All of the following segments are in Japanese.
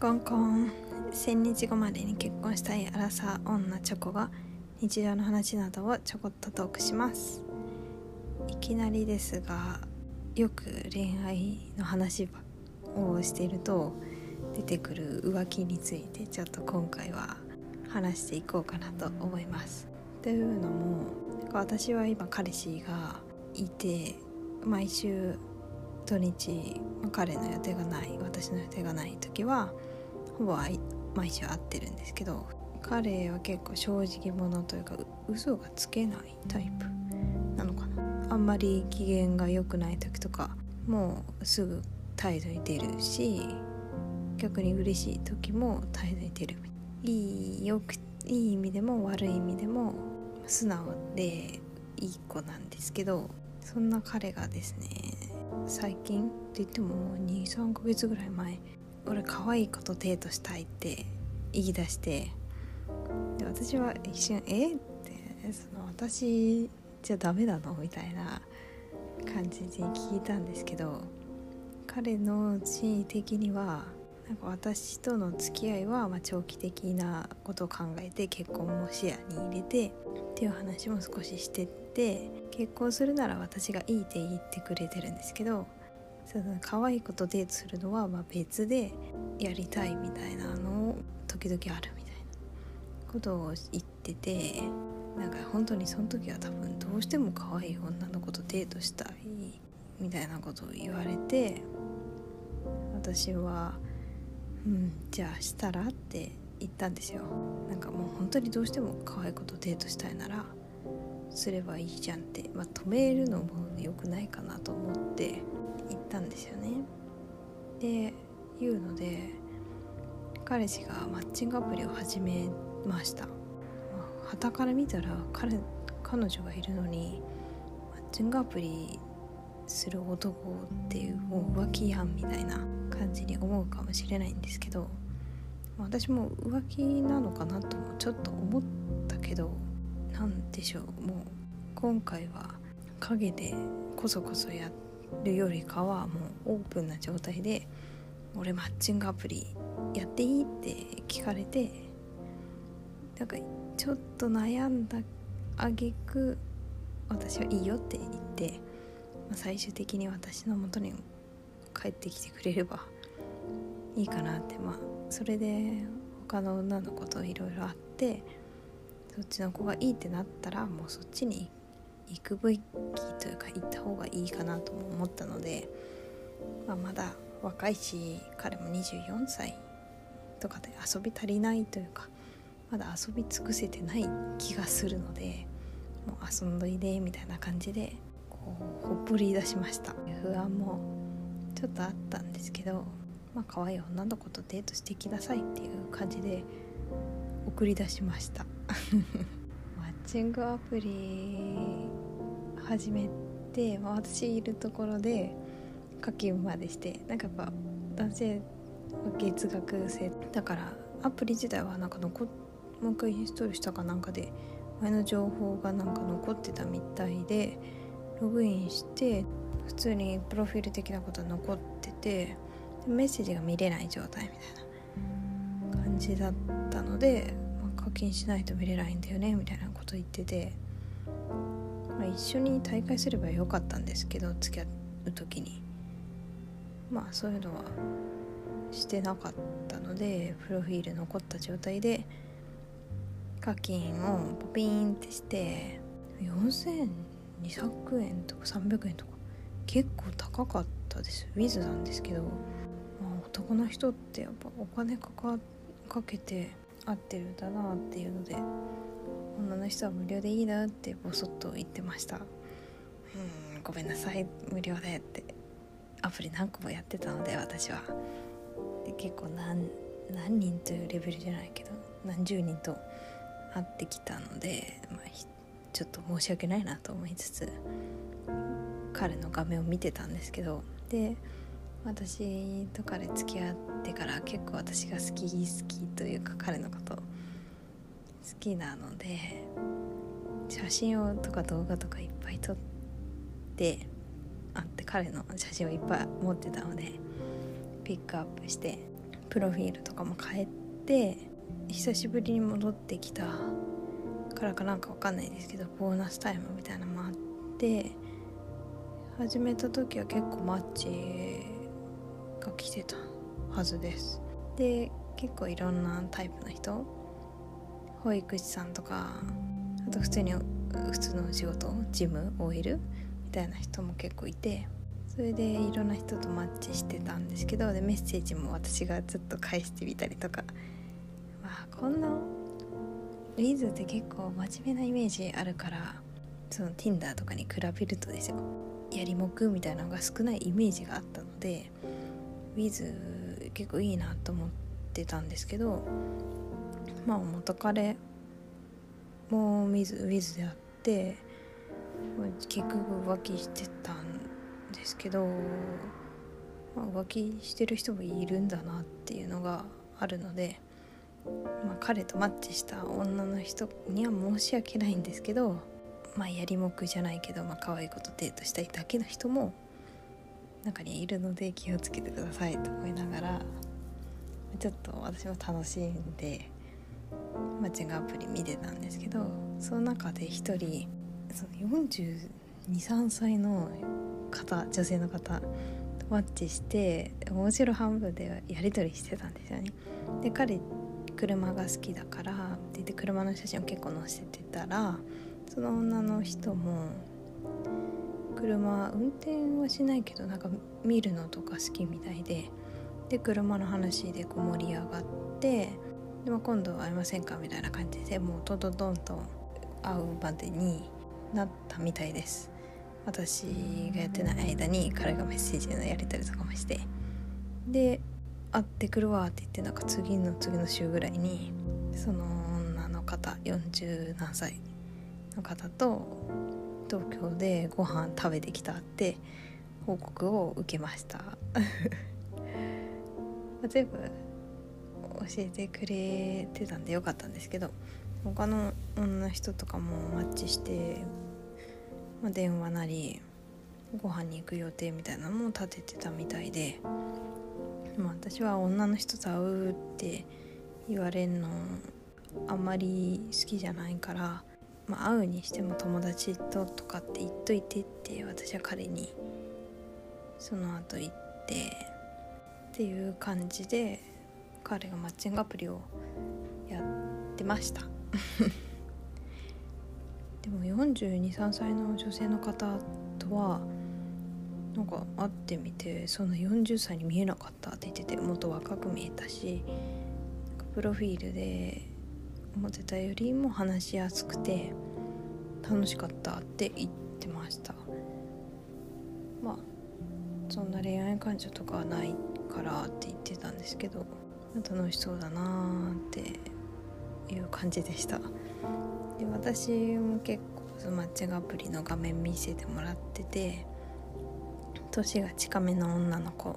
コンコン1000日後までに結婚したいアラサー女チョコが日常の話などをちょこっとトークしますいきなりですがよく恋愛の話をしていると出てくる浮気についてちょっと今回は話していこうかなと思います。というのも私は今彼氏がいて毎週土日彼の予定がない私の予定がない時はほぼ毎週会ってるんですけど彼は結構正直者というか嘘がつけないタイプなのかな。あんまり機嫌が良くない時とかもうすぐ態度に出るし逆に嬉しい時も態度に出るいいよくいい意味でも悪い意味でも素直でいい子なんですけどそんな彼がですね最近って言っても23ヶ月ぐらい前俺可愛い子とデートしたいって言い出してで私は一瞬「え？っ?」ってその私じゃダメなの？みたいな感じで聞いたんですけど彼の心理的にはなんか私との付き合いはま長期的なことを考えて結婚も視野に入れてっていう話も少ししてって結婚するなら私がいいって言ってくれてるんですけどその可愛い子とデートするのはま別でやりたいみたいなのを時々あるみたいなことを言っててなんか本当にその時は多分どうしても可愛い女の子とデートしたいみたいなことを言われて私は「うんじゃあしたら?」って言ったんですよなんかもう本当にどうしても可愛い子とデートしたいならすればいいじゃんって、まあ、止めるのも良くないかなと思って言ったんですよね。で言うので彼氏がマッチングアプリを始めました。はたから見たら彼彼女がいるのにマッチングアプリする男っていうもう浮気やんみたいな感じに思うかもしれないんですけど私も浮気なのかなともちょっと思ったけど何でしょう。もう今回は陰でこそこそやってるよりかはもうオープンな状態で「俺マッチングアプリやっていい?」って聞かれてなんかちょっと悩んだあげく私はいいよって言って、まあ、最終的に私のもとに帰ってきてくれればいいかなってまあそれで他の女の子といろいろあってそっちの子がいいってなったらもうそっちに行くべきというか行った方がいいかなとも思ったので、まあ、まだ若いし彼も24歳とかで遊び足りないというかまだ遊び尽くせてない気がするのでもう遊んどいでみたいな感じでこうほっぽり出しました。不安もちょっとあったんですけどまあ可愛い女の子とデートしてきなさいっていう感じで送り出しました。マッチングアプリ始めて、まあ、私いるところで課金までしてなんかやっぱ男性月額制。だからアプリ自体はなんか残もう一回インストールしたかなんかで前の情報がなんか残ってたみたいでログインして普通にプロフィール的なことは残っててメッセージが見れない状態みたいな感じだったので、まあ、課金しないと見れないんだよねみたいなこと言ってて、まあ、一緒に大会すればよかったんですけど付き合う時に。まあそういうのはしてなかったのでプロフィール残った状態で課金をポピーンってして4200円とか300円とか。結構高かったです。ウィズなんですけど、まあ、男の人ってやっぱお金かかかけて合ってるんだなっていうので女の人は無料でいいなってボソッと言ってました。うんごめんなさい。無料でって。アプリ何個もやってたので私は。で結構何何人というレベルじゃないけど何十人と会ってきたので、まあ、ちょっと申し訳ないなと思いつつ彼の画面を見てたんですけどで私と彼付き合ってから結構私が好き好きというか彼のこときなので写真をとか動画とかいっぱい撮ってあって彼の写真をいっぱい持ってたのでピックアップしてプロフィールとかも変えて久しぶりに戻ってきたからかなんかわかんないですけどボーナスタイムみたいなのもあって始めた時は結構マッチが来てたはずです。で結構いろんなタイプの人保育士さんとかあと普通に普通の仕事ジム OL みたいな人も結構いてそれでいろんな人とマッチしてたんですけどでメッセージも私がずっと返してみたりとか。まあこんなリーズって結構真面目なイメージあるからその Tinder とかに比べるとですよ。やりもくみたいなのが少ないイメージがあったのでウィズ結構いいなと思ってたんですけどまあ元彼もウィズウィズであって結局浮気してたんですけど、まあ、浮気してる人もいるんだなっていうのがあるので、まあ、彼とマッチした女の人には申し訳ないんですけどまあやりもくじゃないけど、まあ可愛いことデートしたいだけの人も中にいるので気をつけてくださいと思いながらちょっと私も楽しんでマッチングアプリ見てたんですけどその中で一人その423歳の方女性の方マッチして面白半分でやり取りしてたんですよね。で彼車が好きだからって言って車の写真を結構載せてたらその女の人も車運転はしないけどなんか見るのとか好きみたいでで車の話でこう盛り上がってでも今度会いませんかみたいな感じでもうトドドンと会うまでになったみたいです。私がやってない間に彼がメッセージのやり取りとかもして。で会ってくるわって言ってなんか次の次の週ぐらいにその女の方40何歳の方と東京でご飯食べてきたって報告を受けました。全部えてくれてたんでよかったんですけど他の女の人とかもマッチして、まあ、電話なりご飯に行く予定みたいなのも立ててたみたいで、まあ、私は女の人と会うって言われるのあんまり好きじゃないからまあ、会うにしても友達ととかって言っといてって私は彼にその後言ってっていう感じで彼がマッチングアプリをやってました。でも423歳の女性の方とはなんか会ってみてそんな40歳に見えなかったって言っててもっと若く見えたしプロフィールで思ってたよりも話しやすくて楽しかったって言ってました。まあそんな恋愛感情とかはないからって言ってたんですけど。楽しそうだなーっていう感じでした。で私も結構そのマッチングアプリの画面見せてもらってて年が近めの女の子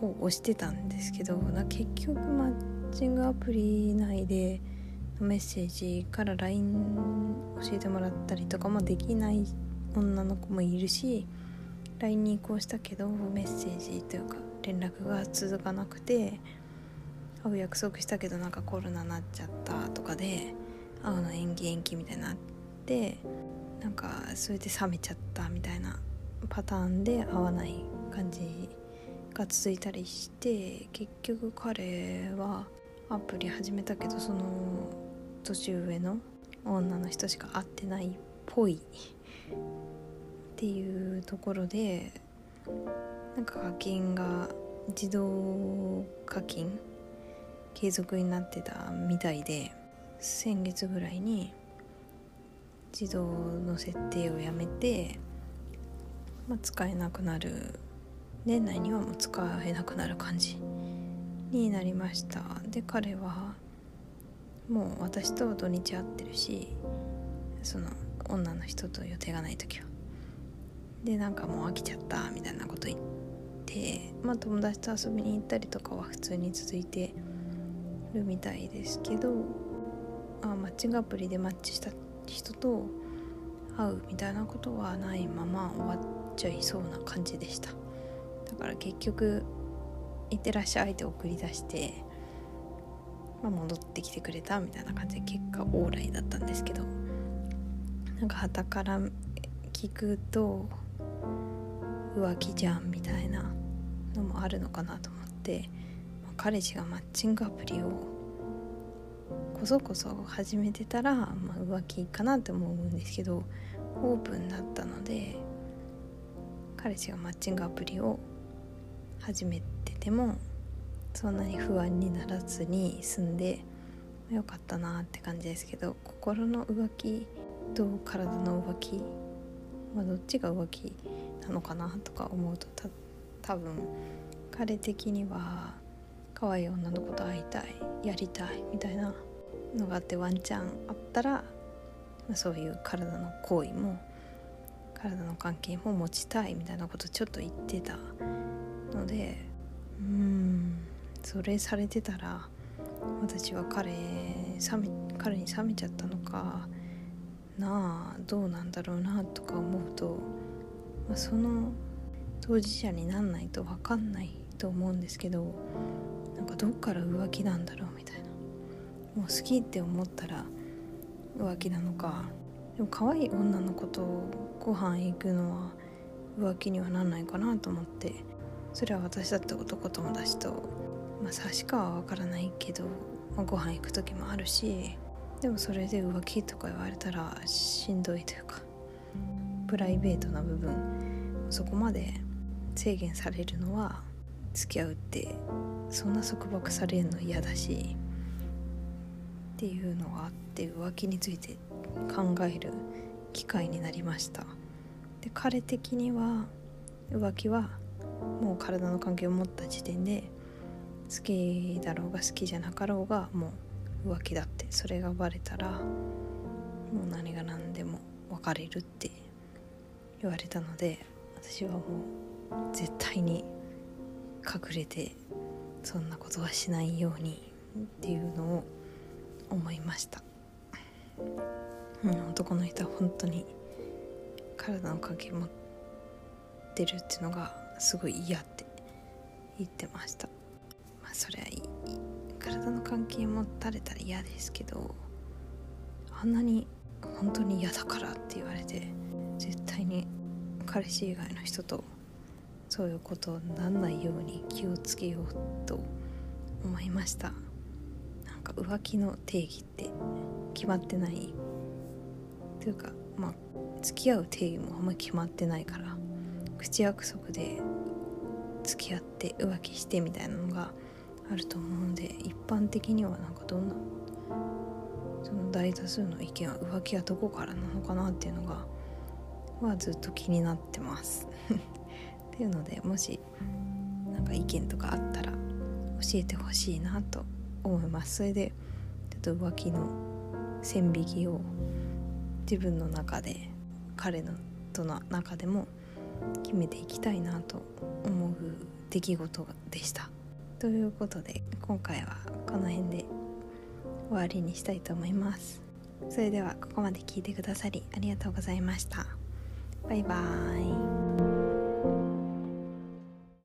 を押してたんですけど結局マッチングアプリ内でメッセージから LINE 教えてもらったりとかもできない女の子もいるし LINE に移行したけどメッセージというか連絡が続かなくて会う約束したけどなんかコロナになっちゃったとかで会うの延期延期みたいになってなんかそれで冷めちゃったみたいなパターンで会わない感じが続いたりして結局彼はアプリ始めたけどその年上の女の人しか会ってないっぽいっていうところでなんか課金が自動課金継続になってたみたいで先月ぐらいに自動の設定をやめて、まあ、使えなくなる。年内にはもう使えなくなる感じになりました。で彼はもう私と土日会ってるしその女の人と予定がない時は。でなんかもう飽きちゃったみたいなこと言ってまあ友達と遊びに行ったりとかは普通に続いてるみたいですけどあマッチングアプリでマッチした人と会うみたいなことはないまま終わっちゃいそうな感じでした。だから結局「いってらっしゃい」って送り出してまあ、戻ってきてくれたみたいな感じで結果オーライだったんですけどなんか旗から聞くと浮気じゃんみたいなのもあるのかなと思って、彼氏がマッチングアプリをこそこそ始めてたら、まあ、浮気かなって思うんですけどオープンだったので彼氏がマッチングアプリを始めててもそんなに不安にならずに済んでよかったなって感じですけど心の浮気と体の浮気、まあ、どっちが浮気なのかなとか思うと多分彼的には可愛い女の子と会いたいやりたいみたいなのがあってワンチャンあったら、そういう体の行為も体の関係も持ちたいみたいなことちょっと言ってたのでうんそれされてたら私は彼冷め彼に冷めちゃったのかなあどうなんだろうなとか思うと、まあ、その当事者になんないと分かんないと思うんですけどなんかどっから浮気なんだろうみたいな。もう好きって思ったら浮気なのか。でも可愛い女の子とご飯行くのは浮気にはなんないかなと思って。それは私だって男友達とまあ差しかは分からないけど、まあ、ご飯行く時もあるし。でもそれで浮気とか言われたらしんどいというかプライベートな部分そこまで制限されるのは付き合うってそんな束縛されるの嫌だしっていうのがあって浮気について考える機会になりました。で彼的には浮気はもう体の関係を持った時点で好きだろうが好きじゃなかろうがもう浮気だって。それがバレたらもう何が何でも別れるって言われたので私はもう絶対に隠れてそんなことはしないようにっていうのを思いました、うん、男の人は本当に体の関係持ってるっていうのがすごい嫌って言ってました。まあそりゃいい。体の関係持たれたら嫌ですけどあんなに本当に嫌だからって言われて絶対に彼氏以外の人とそういうことになんないように気をつけようと思いましたなんか浮気の定義って決まってないというかまあ付き合う定義もあんまり決まってないから口約束で付き合って浮気してみたいなのがあると思うので一般的にはなんかどんなその大多数の意見は浮気はどこからなのかなっていうのがはずっと気になってます。っていうのでもしなんか意見とかあったら教えてほしいなと思いますそれでちょっと浮気の線引きを自分の中で彼のとの中でも決めていきたいなと思う出来事でした。ということで今回はこの辺で終わりにしたいと思います。それではここまで聞いてくださりありがとうございました。バイバーイ。